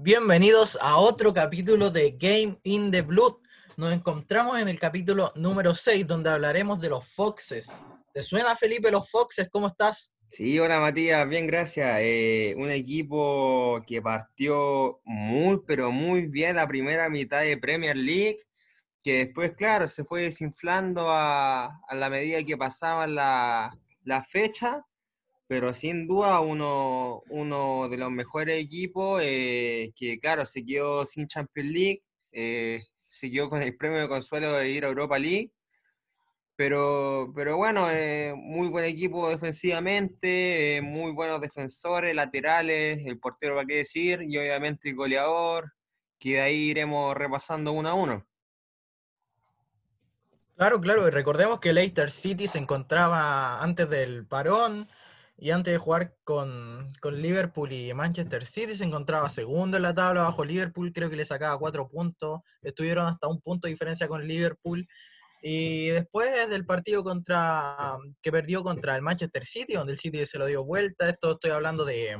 Bienvenidos a otro capítulo de Game in the Blood. Nos encontramos en el capítulo número 6, donde hablaremos de los Foxes. ¿Te suena, Felipe, los Foxes? ¿Cómo estás? Sí, hola Matías, bien, gracias. Eh, un equipo que partió muy, pero muy bien la primera mitad de Premier League, que después, claro, se fue desinflando a, la medida que pasaban la, la fecha pero sin duda uno, uno de los mejores equipos eh, que, claro, se quedó sin Champions League, eh, se quedó con el premio de consuelo de ir a Europa League, pero, pero bueno, eh, muy buen equipo defensivamente, muy buenos defensores, laterales, el portero para qué decir, y obviamente el goleador, que de ahí iremos repasando uno a uno. Claro, claro, y recordemos que Leicester City se encontraba antes del parón, y antes de jugar con, Liverpool y Manchester City se encontraba segundo en la tabla bajo Liverpool, creo que le sacaba cuatro puntos, estuvieron hasta un punto de diferencia con Liverpool. Y después del partido contra que perdió contra el Manchester City, donde el City se lo dio vuelta, esto estoy hablando de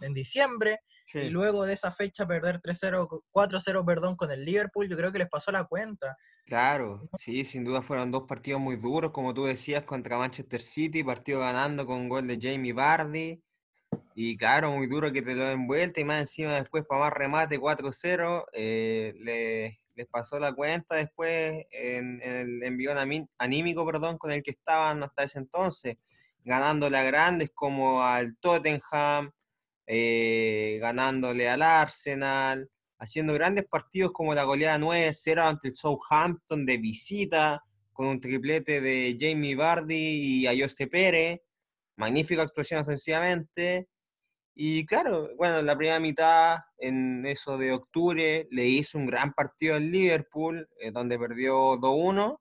en diciembre, y luego de esa fecha perder 3-0, 4-0, perdón, con el Liverpool, yo creo que les pasó la cuenta. Claro, sí, sin duda fueron dos partidos muy duros, como tú decías, contra Manchester City, partido ganando con gol de Jamie Vardy. Y claro, muy duro que te lo den vuelta y más encima después para más remate 4-0, eh, les pasó la cuenta después en, el envío anímico perdón, con el que estaban hasta ese entonces, ganándole a grandes como al Tottenham, eh, ganándole al Arsenal, haciendo grandes partidos como la goleada 9-0 ante el Southampton de visita, con un triplete de Jamie Vardy y Ayoste Pérez. Magnífica actuación ofensivamente. Y claro, bueno, en la primera mitad, en eso de octubre, le hizo un gran partido al Liverpool, eh, donde perdió 2-1,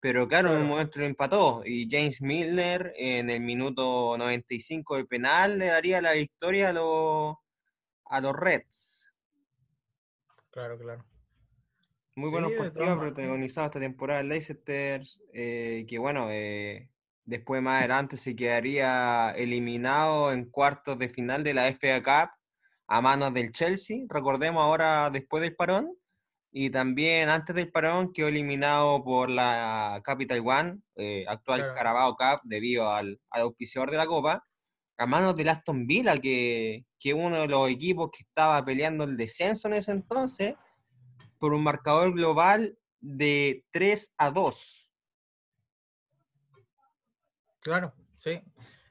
pero claro, en un momento lo empató. Y James Milner, en el minuto 95 de penal, le daría la victoria a los, a los Reds. Claro, claro. Muy buenos partidos protagonizados esta temporada de Leicester, eh, que bueno, eh, después más adelante se quedaría eliminado en cuartos de final de la FA Cup a manos del Chelsea, recordemos ahora después del parón, y también antes del parón quedó eliminado por la Capital One, eh, actual Carabao Cup, debido al, al, auspiciador de la Copa, a manos del Aston Villa, que, que uno de los equipos que estaba peleando el descenso en ese entonces, por un marcador global de 3 a 2. Claro, sí.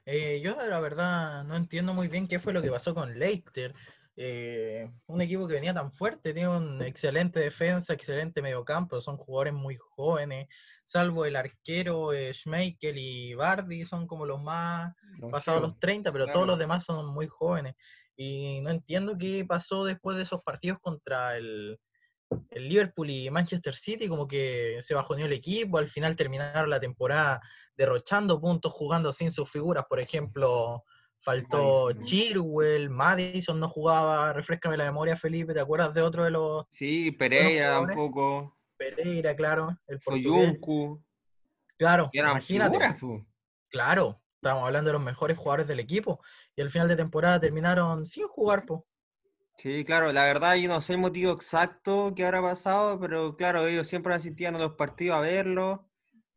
Eh, yo la verdad no entiendo muy bien qué fue lo que pasó con Leicester. Eh, un equipo que venía tan fuerte, tiene una excelente defensa, excelente mediocampo, son jugadores muy jóvenes, salvo el arquero eh, Schmeichel y Bardi, son como los más pasados los 30, pero todos los demás son muy jóvenes. Y no entiendo qué pasó después de esos partidos contra el, el Liverpool y Manchester City, como que se bajoneó el equipo, al final terminaron la temporada derrochando puntos, jugando sin sus figuras, por ejemplo, Faltó Chirwell, Madison no jugaba, refrescame la memoria, Felipe, ¿te acuerdas de otro de los... Sí, Pereira un poco. Pereira, claro. El Soyuncu. Claro, imagínate. claro, estábamos hablando de los mejores jugadores del equipo y al final de temporada terminaron sin jugar, po. Sí, claro, la verdad yo no sé el motivo exacto que habrá pasado, pero claro, ellos siempre asistían a los partidos a verlo,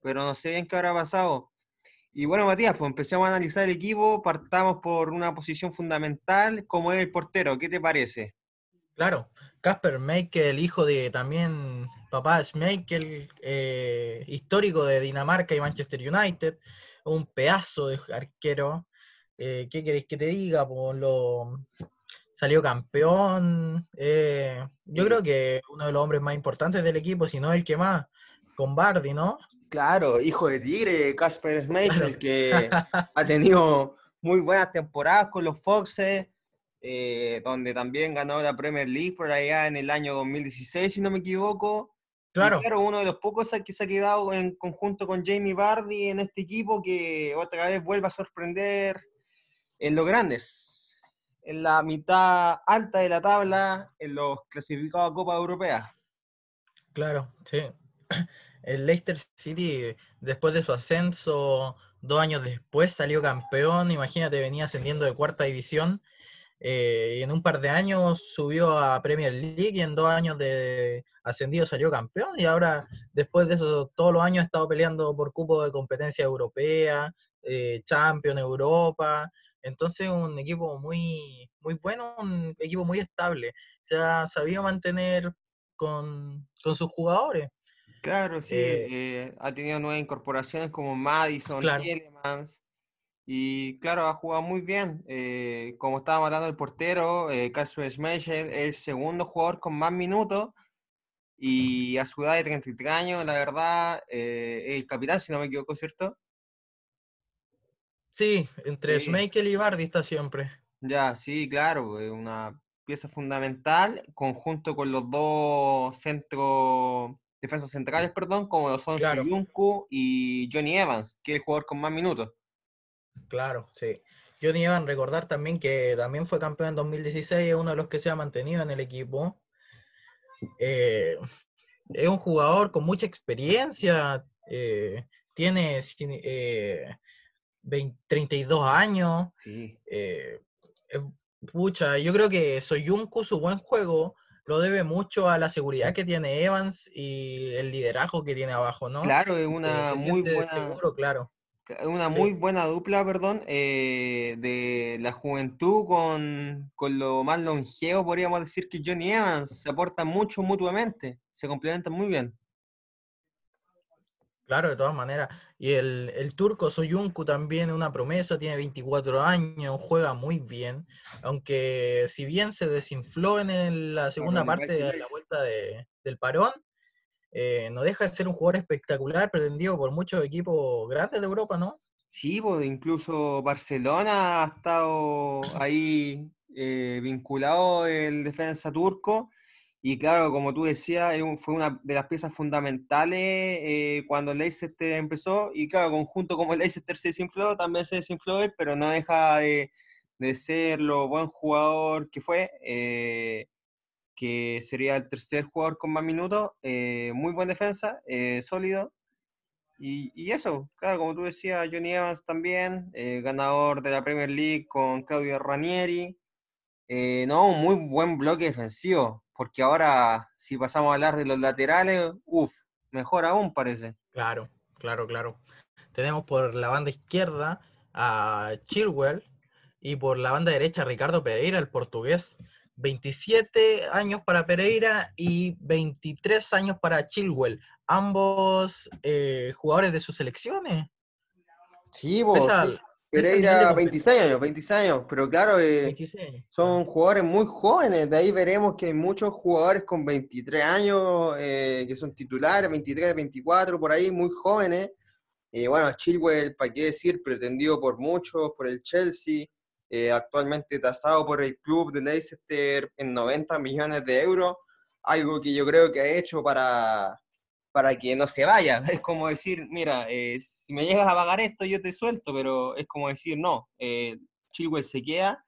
pero no sé bien qué habrá pasado. Y bueno, Matías, pues empecemos a analizar el equipo, partamos por una posición fundamental como es el portero, ¿qué te parece? Claro, Casper Meikel, hijo de también papá Schmeichel, eh, histórico de Dinamarca y Manchester United, un pedazo de arquero. Eh, ¿Qué queréis que te diga? Pues lo, salió campeón. Eh, yo creo que uno de los hombres más importantes del equipo, si no el que más, con Bardi, ¿no? Claro, hijo de Tigre, Casper Schmeichel, que ha tenido muy buenas temporadas con los Foxes, eh, donde también ganó la Premier League por allá en el año 2016, si no me equivoco. Claro. claro, uno de los pocos que se ha quedado en conjunto con Jamie Vardy en este equipo que otra vez vuelve a sorprender en los grandes, en la mitad alta de la tabla, en los clasificados a Copa Europea. Claro, sí el Leicester City, después de su ascenso, dos años después salió campeón, imagínate, venía ascendiendo de cuarta división eh, y en un par de años subió a Premier League y en dos años de ascendido salió campeón y ahora después de eso todos los años ha estado peleando por cupo de competencia europea, eh, Champion Europa, entonces un equipo muy, muy bueno, un equipo muy estable, se ha sabido mantener con, sus jugadores. Claro, sí, eh, eh, ha tenido nuevas incorporaciones como Madison, claro. Y claro, ha jugado muy bien. Eh, como estábamos hablando del portero, eh, Carson Schmeichel es el segundo jugador con más minutos. Y a su edad de 33 años, la verdad, eh, el capitán, si no me equivoco, ¿cierto? Sí, entre sí. y Bardi está siempre. Ya, sí, claro, una pieza fundamental, conjunto con los dos centros, defensas centrales, perdón, como lo son claro. y Johnny Evans, que es el jugador con más minutos. Claro, sí. Johnny Evans, recordar también que también fue campeón en 2016, es uno de los que se ha mantenido en el equipo. Eh, es un jugador con mucha experiencia, eh, tiene eh, 20, 32 años. Sí. Eh, pucha, yo creo que Soyuncu, su buen juego, lo debe mucho a la seguridad que tiene Evans y el liderazgo que tiene abajo, ¿no? Claro, es una muy buena. Seguro, claro una muy buena dupla, perdón, eh, de la juventud con, lo más longevo, podríamos decir que Johnny Evans. Se aportan mucho mutuamente, se complementan muy bien. Claro, de todas maneras. Y el, el turco Soyuncu también una promesa, tiene 24 años, juega muy bien. Aunque si bien se desinfló en la segunda parte de la vuelta del parón, eh, no deja de ser un jugador espectacular, pretendido por muchos equipos grandes de Europa, ¿no? Sí, pues incluso Barcelona ha estado ahí eh, vinculado el defensa turco. Y claro, como tú decías, fue una de las piezas fundamentales eh, cuando Leicester empezó. Y claro, conjunto como Leicester se desinfló, también se desinfló pero no deja de, ser lo buen jugador que fue que sería el tercer jugador con más minutos, eh, muy buen defensa, eh, sólido. Y, eso, claro, como tú decías, Johnny Evans también, eh, ganador de la Premier League con Claudio Ranieri. no, un muy buen bloque defensivo, porque ahora si pasamos a hablar de los laterales, uff, mejor aún parece. Claro, claro, claro. Tenemos por la banda izquierda a Chilwell y por la banda derecha a Ricardo Pereira, el portugués. 27 años para Pereira y 23 años para Chilwell, ambos eh, jugadores de sus selecciones. Sí, vos. Pereira 26 años, 26 años, pero claro, eh, son jugadores muy jóvenes, de ahí veremos que hay muchos jugadores con 23 años eh, que son titulares, 23, 24, por ahí, muy jóvenes. Y bueno, Chilwell, para qué decir, pretendido por muchos, por el Chelsea, eh, actualmente tasado por el club de Leicester en 90 millones de euros, algo que yo creo que ha hecho para, para que no se vaya. Es como decir, mira, eh, si me llegas a pagar esto, yo te suelto, pero es como decir, no, eh, Chilwell se queda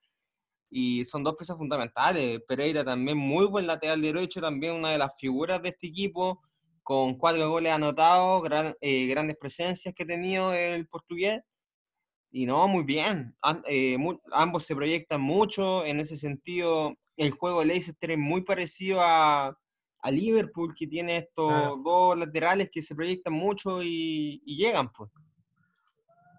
y son dos piezas fundamentales. Pereira también muy buen lateral derecho, también una de las figuras de este equipo, con cuatro goles anotados, grandes presencias que ha tenido el portugués. Y no, muy bien. Eh, ambos se proyectan mucho. En ese sentido, el juego de Leicester es muy parecido a, Liverpool, que tiene estos dos laterales que se proyectan mucho y, llegan, pues.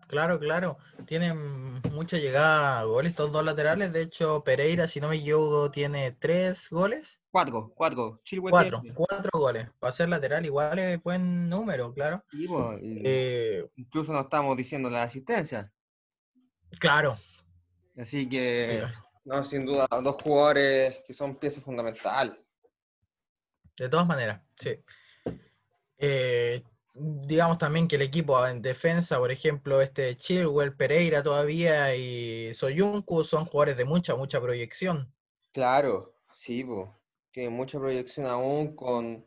Claro, claro. Tienen mucha llegada a goles estos dos laterales. De hecho, Pereira, si no me equivoco, tiene tres goles. Cuatro, cuatro. cuatro, cuatro goles. Para ser lateral igual es buen número, claro. Pues, eh, incluso no estamos diciendo la asistencia. Claro. Así que, no, sin duda, dos jugadores que son piezas fundamentales. De todas maneras, sí. Eh, digamos también que el equipo en defensa, por ejemplo, este Chilwell, Pereira todavía y Soyuncu son jugadores de mucha, mucha proyección. Claro, sí, tiene mucha proyección aún con,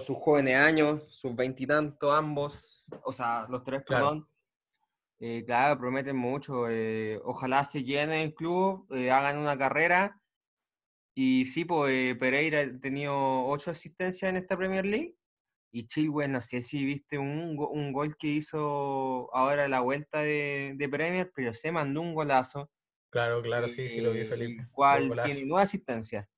sus jóvenes años, sus veintitantos ambos, o sea, los tres, perdón. Eh, claro, prometen mucho. Eh, ojalá se llene el club, eh, hagan una carrera. Y sí, pues Pereira ha tenido ocho asistencias en esta Premier League. Y Chilwell, no sé si viste un, un gol que hizo ahora la vuelta de, de Premier, pero se mandó un golazo. Claro, claro, sí, sí lo vi, eh, Felipe. el cual tiene nueve asistencias.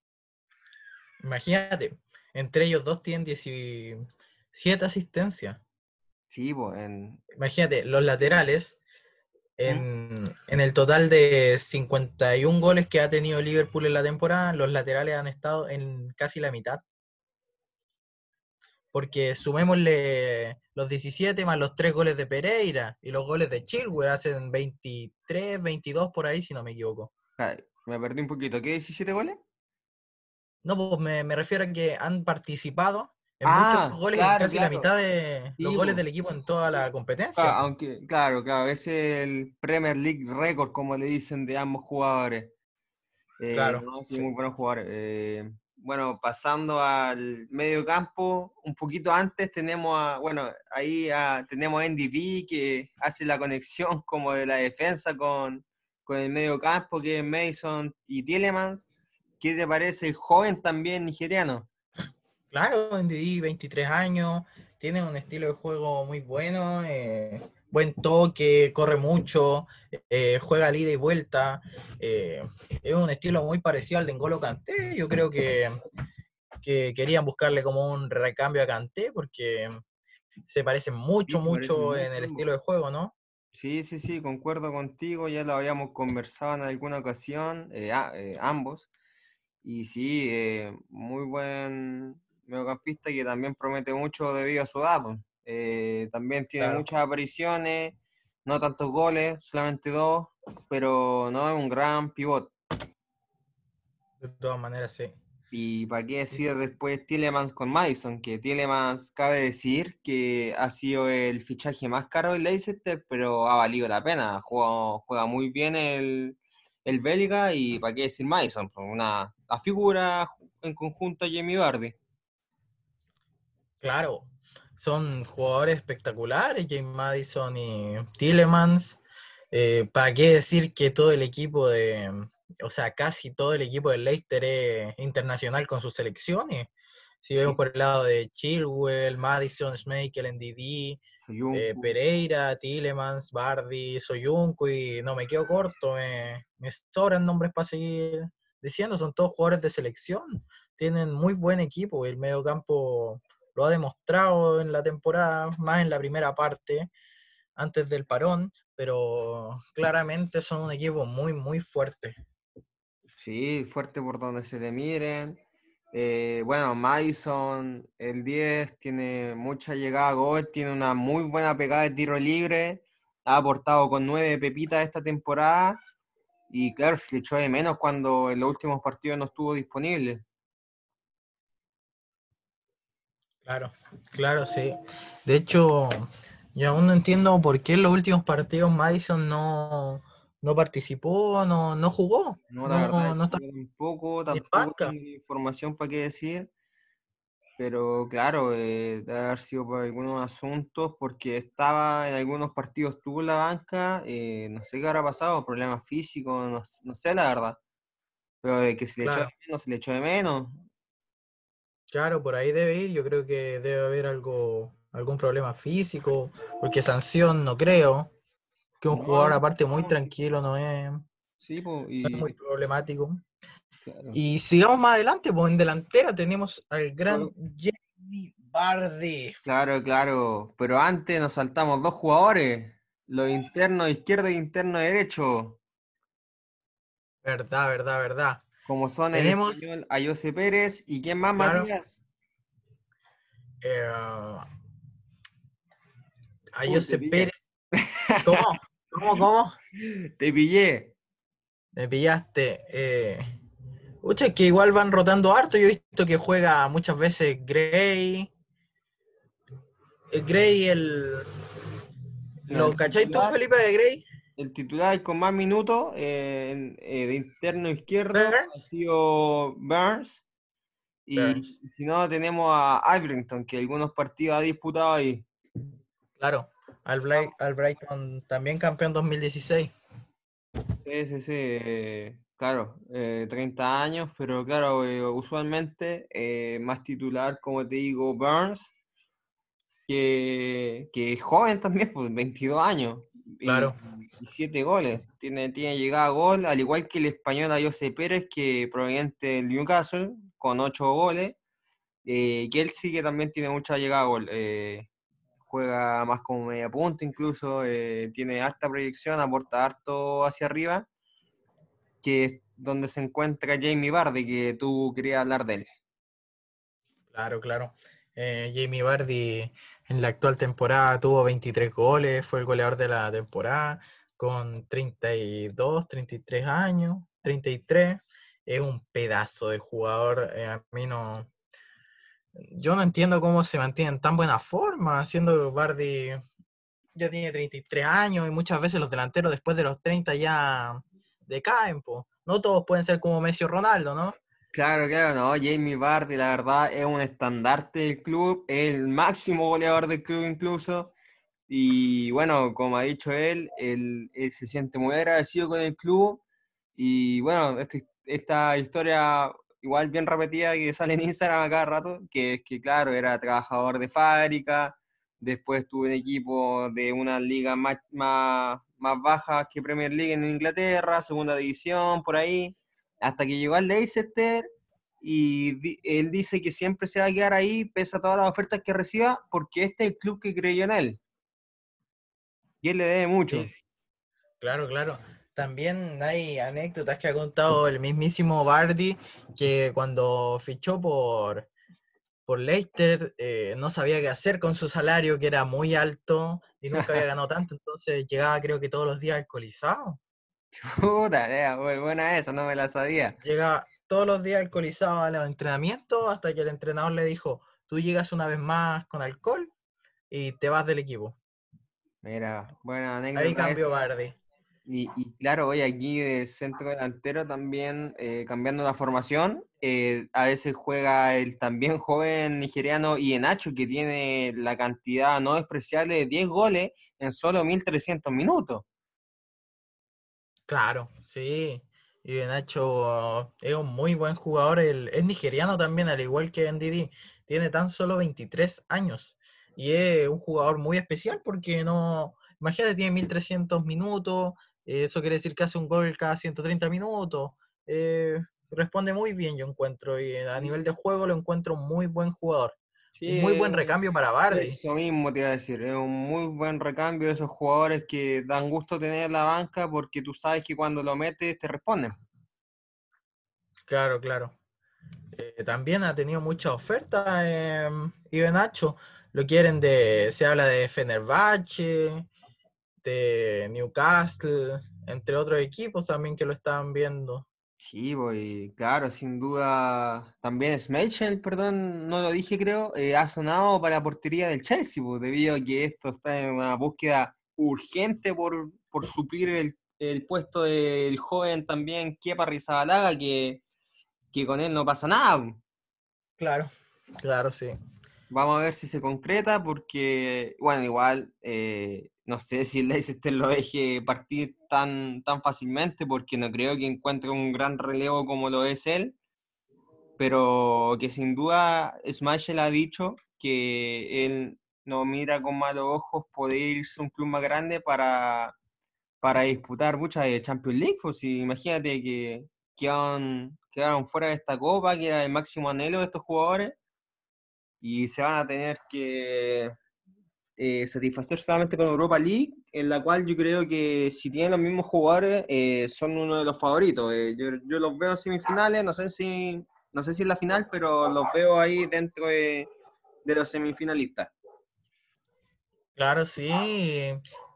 Imagínate, entre ellos dos tienen 17 asistencias. Sí, pues, en, Imagínate, los laterales, en, en el total de 51 goles que ha tenido Liverpool en la temporada, los laterales han estado en casi la mitad. Porque sumémosle los 17 más los 3 goles de Pereira y los goles de Chilwell hacen 23, 22 por ahí, si no me equivoco. ah, me perdí un poquito. ¿Qué? ¿17 goles? No, pues me, me refiero a que han participado en Ah, muchos goles, en claro, casi la claro. mitad de Sí, los goles del equipo en toda la competencia. Ah, aunque, claro, claro, es el Premier League récord, como le dicen, de ambos jugadores. Eh, Claro, no, sí, sí. muy buenos jugadores. Eh, bueno, pasando al medio campo, un poquito antes tenemos a, bueno, ahí a- tenemos a NDD que hace la conexión como de la defensa con, con el medio campo, que es Mason y Tielemans. ¿Qué te parece el joven también nigeriano? Claro, Ndidi, 23 años, tiene un estilo de juego muy bueno, eh, buen toque, corre mucho, eh, juega ida y vuelta. eh, es un estilo muy parecido al de N'Golo Kanté. Yo creo que, que querían buscarle como un recambio a Kanté porque se parecen mucho, mucho en el estilo de juego, ¿no? Sí, sí, sí, concuerdo contigo, ya lo habíamos conversado en alguna ocasión, eh, a- ambos. Y sí, muy buen mediocampista que también promete mucho debido a su edad. Eh, también tiene Claro. muchas apariciones, no tantos goles, solamente dos, pero no es un gran pivot. De todas maneras, sí. Y para qué decir después Tielemans con Madison, que Tielemans cabe decir que ha sido el fichaje más caro del Leicester, pero ha valido la pena. Juega, juega muy bien el, el belga y para qué decir Madison, una la figura en conjunto a Jamie Vardy. Claro, son jugadores espectaculares, James Madison y Tillemans. ¿Para qué decir que todo el equipo de, o sea, casi todo el equipo del Leicester es internacional con sus selecciones? Si vemos Sí. por el lado de Chilwell, Madison, Schmeichel, NDD, eh, Pereira, Tillemans, Bardi, Soyuncu y no me quedo corto, me, me sobran nombres para seguir diciendo, son todos jugadores de selección, tienen muy buen equipo, el medio campo lo ha demostrado en la temporada, más en la primera parte, antes del parón, pero claramente son un equipo muy, muy fuerte. Sí, fuerte por donde se le miren. Eh, bueno, Madison, el 10, tiene mucha llegada a gol, tiene una muy buena pegada de tiro libre, ha aportado con nueve pepitas esta temporada y claro, se le echó de menos cuando en los últimos partidos no estuvo disponible. Claro, claro, sí. De hecho, yo aún no entiendo por qué en los últimos partidos Madison no, no participó, no, no jugó. No, la No, verdad, no es está tampoco, tampoco tengo información para qué decir, pero claro, eh, debe haber sido por algunos asuntos, porque estaba en algunos partidos tuvo la banca, eh, no sé qué habrá pasado, problemas físicos, no, no sé la verdad, pero de que se le echó de menos, se le echó de menos. Claro, por ahí debe ir. Yo creo que debe haber algo, algún problema físico, porque sanción no creo. Que un No, jugador aparte muy tranquilo no es, sí, es muy problemático. claro. Y sigamos más adelante, pues en delantera tenemos al gran Bueno. Jamie. Claro, claro, pero antes nos saltamos dos jugadores, los internos izquierdo y interno derecho. Verdad, verdad, verdad. Como son el Tenemos- español a José Pérez y quién más, Claro. Matías. Eh, Uy. Pérez. ¿Cómo? ¿Cómo? ¿Cómo? Te pillé. Me pillaste. Eh, pucha, es que igual van rotando harto. Yo he visto que juega muchas veces Gray. El Gray, el. No, ¿Lo el cacháis tú, Felipe, de Gray? El titular con más minutos eh, en- eh, de interno izquierdo ha sido Burns. Y Burns. si no, tenemos a Albrington, que algunos partidos ha disputado ahí. Claro. Al, Bri- al Brighton también campeón 2016. Sí, sí, sí. eh, claro, eh, 30 años, pero claro, eh, usualmente eh, más titular, como te digo, Burns, que, que es joven también, pues 22 años. Claro. Y, siete goles. Tiene, tiene llegada a gol, al igual que el español José Pérez, que proveniente del Newcastle, con ocho goles. Eh, Kelsey, que también tiene mucha llegada a gol. Eh, juega más como media punta incluso, eh, tiene harta proyección, aporta harto hacia arriba, que es donde se encuentra Jamie Vardy, que tú querías hablar de él. Claro, claro. Eh, Jamie Vardy en la actual temporada tuvo 23 goles, fue el goleador de la temporada con 32, 33 años, 33. Es un pedazo de jugador. Eh, a mí no. Yo no entiendo cómo se mantiene en tan buena forma, siendo Bardi ya tiene 33 años y muchas veces los delanteros después de los 30 ya decaen. No todos pueden ser como Messi o Ronaldo, ¿no? Claro, claro, no. Jamie Vardy, la verdad, es un estandarte del club, es el máximo goleador del club incluso. Y bueno, como ha dicho él, él, se siente muy agradecido con el club. Y bueno, este, esta historia igual bien repetida que sale en Instagram a cada rato, que es que claro, era trabajador de fábrica, después tuvo un equipo de una liga más, más, más baja que Premier League en Inglaterra, segunda división, por ahí hasta que llegó al Leicester y él dice que siempre se va a quedar ahí pese a todas las ofertas que reciba porque este es el club que creyó en él. Y él le debe mucho. Claro, claro. También hay anécdotas que ha contado el mismísimo Bardi que cuando fichó por, por Leicester eh, no sabía qué hacer con su salario que era muy alto y nunca había ganado tanto, entonces llegaba creo que todos los días alcoholizado. Chuta, muy buena esa, no me la sabía. Llega todos los días alcoholizado al entrenamiento hasta que el entrenador le dijo, tú llegas una vez más con alcohol y te vas del equipo. Mira, buena anécdota. Ahí cambió Bardi. Y, claro, hoy aquí de centro delantero también, eh, cambiando la formación, eh, a veces juega el también joven nigeriano Ienacho, que tiene la cantidad no despreciable de 10 goles en solo 1.300 minutos. Claro, sí. Y Nacho es un muy buen jugador. es nigeriano también, al igual que Ndidi. Tiene tan solo 23 años. Y es un jugador muy especial porque no. Imagínate, tiene 1300 minutos. Eso quiere decir que hace un gol cada 130 minutos. Eh, responde muy bien, yo encuentro. Y a nivel de juego lo encuentro muy buen jugador muy buen recambio para Bardi. Eso mismo te iba a decir, es un muy buen recambio de esos jugadores que dan gusto tener en la banca porque tú sabes que cuando lo metes te responden. Claro, claro. Eh, también ha tenido mucha oferta eh, Nacho. Lo quieren de, se habla de Fenerbahce, de Newcastle, entre otros equipos también que lo están viendo. Sí, voy, claro, sin duda. También Schmeichel, perdón, no lo dije creo, eh, ha sonado para la portería del Chelsea, pues, debido a que esto está en una búsqueda urgente por, por suplir el, el, puesto del joven también Kepa Rizabalaga, que, que con él no pasa nada. Pues. Claro, claro, sí. Vamos a ver si se concreta, porque, bueno, igual eh, no sé si Leicester lo deje partir tan, tan fácilmente, porque no creo que encuentre un gran relevo como lo es él, pero que sin duda Smashel ha dicho que él no mira con malos ojos poder irse a un club más grande para, para disputar muchas de Champions League. Pues imagínate que quedaron, quedaron fuera de esta copa, que era el máximo anhelo de estos jugadores, y se van a tener que eh, satisfacer solamente con Europa League, en la cual yo creo que si tienen los mismos jugadores, eh, son uno de los favoritos. Eh, yo, los veo en semifinales, no sé si no sé si en la final, pero los veo ahí dentro de, los semifinalistas. Claro, sí.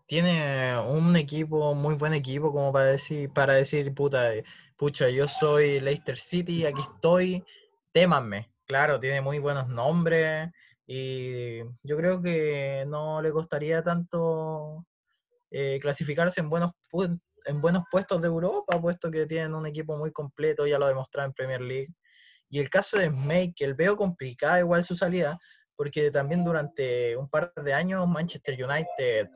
Tiene un equipo, muy buen equipo, como para decir, para decir, puta, pucha, yo soy Leicester City, aquí estoy, témanme. Claro, tiene muy buenos nombres, y yo creo que no le costaría tanto eh, clasificarse en buenos, en buenos puestos de Europa, puesto que tienen un equipo muy completo, ya lo demostrado en Premier League. Y el caso de el veo complicada igual su salida, porque también durante un par de años Manchester United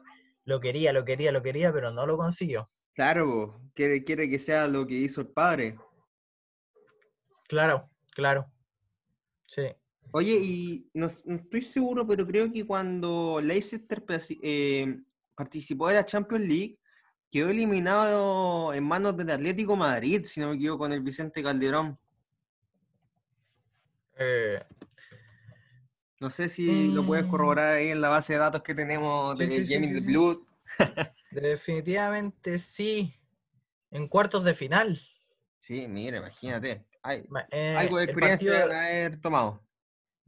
lo quería, lo quería, lo quería, pero no lo consiguió. Claro, quiere, quiere que sea lo que hizo el padre. Claro, claro. Sí. Oye, y no, estoy seguro, pero creo que cuando Leicester eh, participó de la Champions League, quedó eliminado en manos del Atlético Madrid, si no me equivoco, con el Vicente Calderón. Eh, No sé si lo puedes Mm. corroborar ahí en la base de datos que tenemos de sí, sí, Jamie sí. Blood. definitivamente sí. En cuartos de final. Sí, mira, imagínate. Ay, Ma- eh, algo de experiencia partido- haber tomado.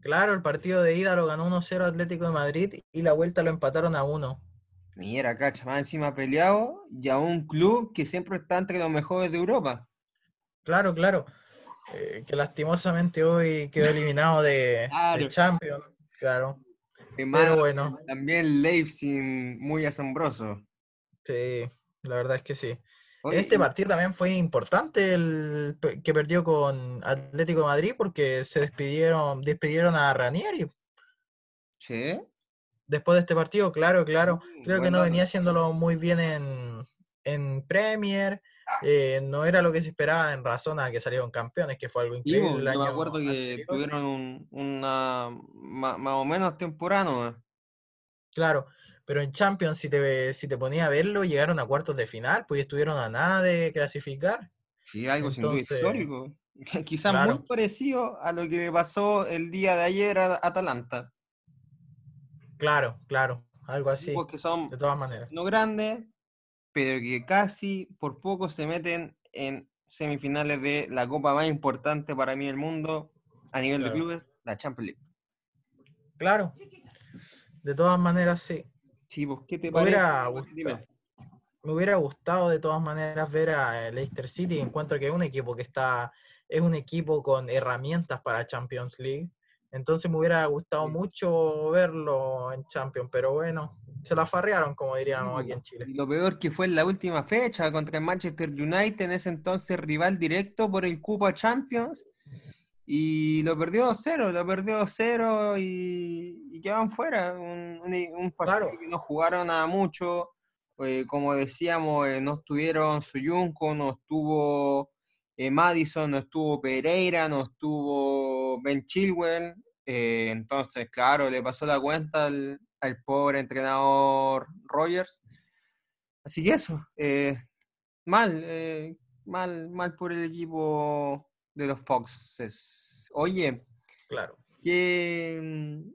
Claro, el partido de ida lo ganó 1-0 Atlético de Madrid y la vuelta lo empataron a 1. Mira, cacha, más encima peleado y a un club que siempre está entre los mejores de Europa. Claro, claro. Eh, que lastimosamente hoy quedó eliminado de, de Claro. Champions. Claro. Más, Pero bueno, También Leipzig, muy asombroso. sí, la verdad es que sí. Oye, Este partido también fue importante el que perdió con Atlético de Madrid porque se despidieron, despidieron a Ranieri. Sí, Después de este partido, claro, claro. Mm, Creo que no venía haciéndolo muy bien en, en Premier. eh, no era lo que se esperaba en razón a que salieron campeones, que fue algo Sí, increíble bo, el yo me año acuerdo que anterior. tuvieron un- una más, o menos temporada. ¿no? Claro, pero en Champions, si te, si te ponía a verlo, llegaron a cuartos de final, pues estuvieron a nada de clasificar. Sí, algo sin duda Entonces, histórico. Quizás claro. muy parecido a lo que pasó el día de ayer a Atalanta. Claro, claro, algo así, Equipos que son de todas maneras. no grandes, pero que casi por poco se meten en semifinales de la copa más importante para mí del mundo a nivel de clubes, la Champions League. Claro, de todas maneras, sí. Sí, pues, ¿qué te Me hubiera parece? Me hubiera gustado de todas maneras ver a eh, Leicester City. Encuentro que es un equipo que está, es un equipo con herramientas para Champions League. Entonces me hubiera gustado Sí. mucho verlo en Champions, pero bueno, se la farrearon, como diríamos Sí, aquí en Chile. y lo peor que fue en la última fecha contra el Manchester United, en ese entonces rival directo por el cupo a Champions, y lo perdió 2-0, lo perdió 2-0 y, y quedaron fuera. Un, un- un partido Claro. que no jugaron a mucho, eh, como decíamos, eh, no estuvieron Suyunco, no estuvo eh, Madison, no estuvo Pereira, no estuvo Ben Chilwell, entonces, claro, le pasó la cuenta al, al pobre entrenador Rogers. Así que eso, mal, mal, mal por el equipo de los Foxes. Oye, Claro. ¿qué, mm,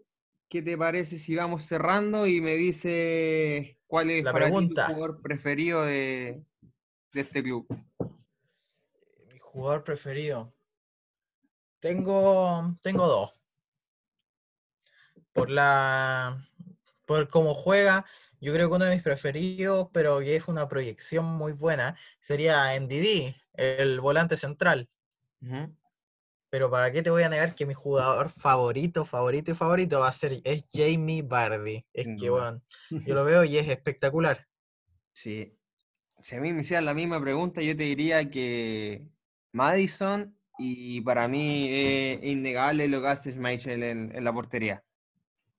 qué te parece si vamos cerrando y me dice cuál es La para ti tu pregunta. jugador preferido de, de este club? Mi jugador preferido. Tengo, tengo dos. Por la, por cómo juega, yo creo que uno de mis preferidos, pero que es una proyección muy buena, sería NDD, el volante central. Ujú. Pero para qué te voy a negar que mi jugador favorito, favorito y favorito va a ser es Jamie Vardy. Es Sin que bueno, yo lo veo y es espectacular. Sí. Si a mí me hicieran la misma pregunta, yo te diría que Madison y para mí es innegable lo que hace Schmeichel en, en la portería.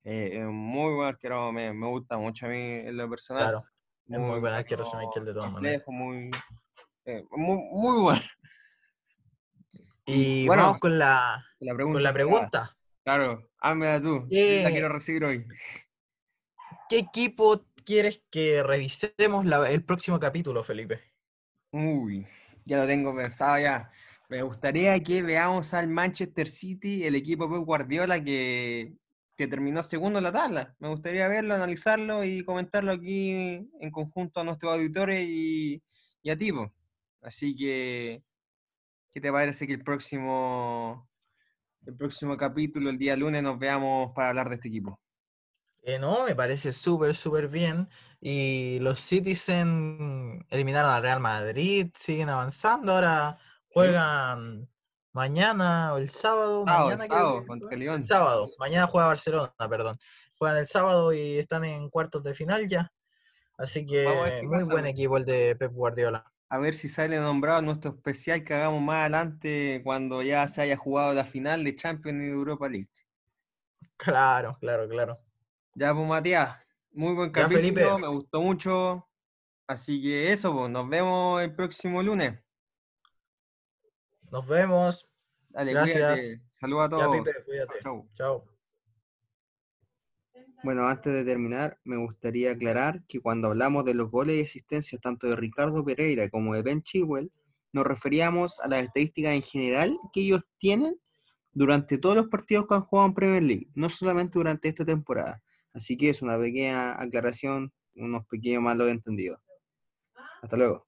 Eh, es muy buen arquero, me, me gusta mucho a mí en lo personal. Claro, es muy buen arquero Schmeichel de todas maneras. muy, eh, muy, muy bueno. Y bueno, vamos con la, La pregunta con la pregunta. Claro, házmela tú. yo La ¿Qué- quiero recibir hoy. ¿Qué equipo quieres que revisemos la- el próximo capítulo, Felipe? Uy, ya lo tengo pensado ya. Me gustaría que veamos al Manchester City, el equipo Pep Guardiola que, que terminó segundo en la tabla. Me gustaría verlo, analizarlo y comentarlo aquí en conjunto a nuestros auditores y, y a ti. po. Así que, ¿qué te parece que el próximo, el próximo capítulo, el día lunes, nos veamos para hablar de este equipo? Eh, no, me parece súper, súper bien. Y los Citizen eliminaron al Real Madrid, siguen avanzando. Ahora juegan mañana o el sábado. Sábado, el mañana sábado, que contra. León. El sábado. Mañana juega Barcelona, perdón. Juegan el sábado y están en cuartos de final ya. Así que a muy pasa, buen po. equipo el de Pep Guardiola. A ver si sale nombrado nuestro especial que hagamos más adelante cuando ya se haya jugado la final de Champions y de Europa League. Claro, claro, claro. Ya, pues Matías, muy buen Ya, capítulo, me gustó mucho. Así que eso, pues, nos vemos el próximo lunes. Nos vemos. Dale, Gracias. Saludos a Ya, todos. Pipe, cuídate. Chau. Bueno, antes de terminar, me gustaría aclarar que cuando hablamos de los goles y asistencias tanto de Ricardo Pereira como de Ben Chilwell, nos referíamos a las estadísticas en general que ellos tienen durante todos los partidos que han jugado en Premier League, no solamente durante esta temporada. Así que es una pequeña aclaración, unos pequeños malos entendidos. Hasta luego.